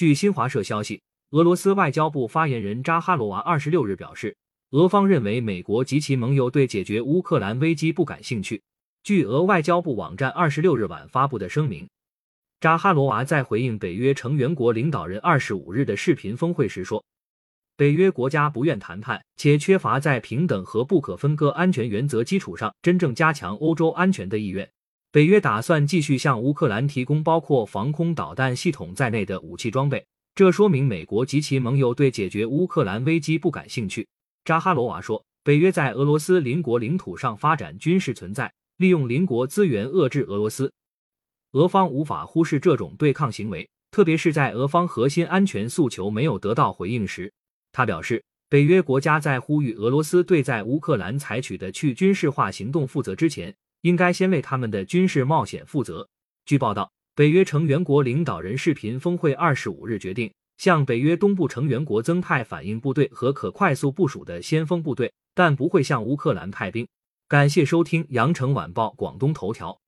据新华社消息，俄罗斯外交部发言人扎哈罗娃二十六日表示，俄方认为美国及其盟友对解决乌克兰危机不感兴趣。据俄外交部网站二十六日晚发布的声明，扎哈罗娃在回应北约成员国领导人二十五日的视频峰会时说。北约国家不愿谈判，且缺乏在平等和不可分割安全原则基础上真正加强欧洲安全的意愿。北约打算继续向乌克兰提供包括防空导弹系统在内的武器装备，这说明美国及其盟友对解决乌克兰危机不感兴趣。扎哈罗娃说，北约在俄罗斯邻国领土上发展军事存在，利用邻国资源遏制俄罗斯。俄方无法忽视这种对抗行为，特别是在俄方核心安全诉求没有得到回应时。他表示，北约国家在呼吁俄罗斯对在乌克兰采取的去军事化行动负责之前，应该先为他们的军事冒险负责。据报道，北约成员国领导人视频峰会二十五日决定向北约东部成员国增派反应部队和可快速部署的先锋部队，但不会向乌克兰派兵。感谢收听羊城晚报广东头条。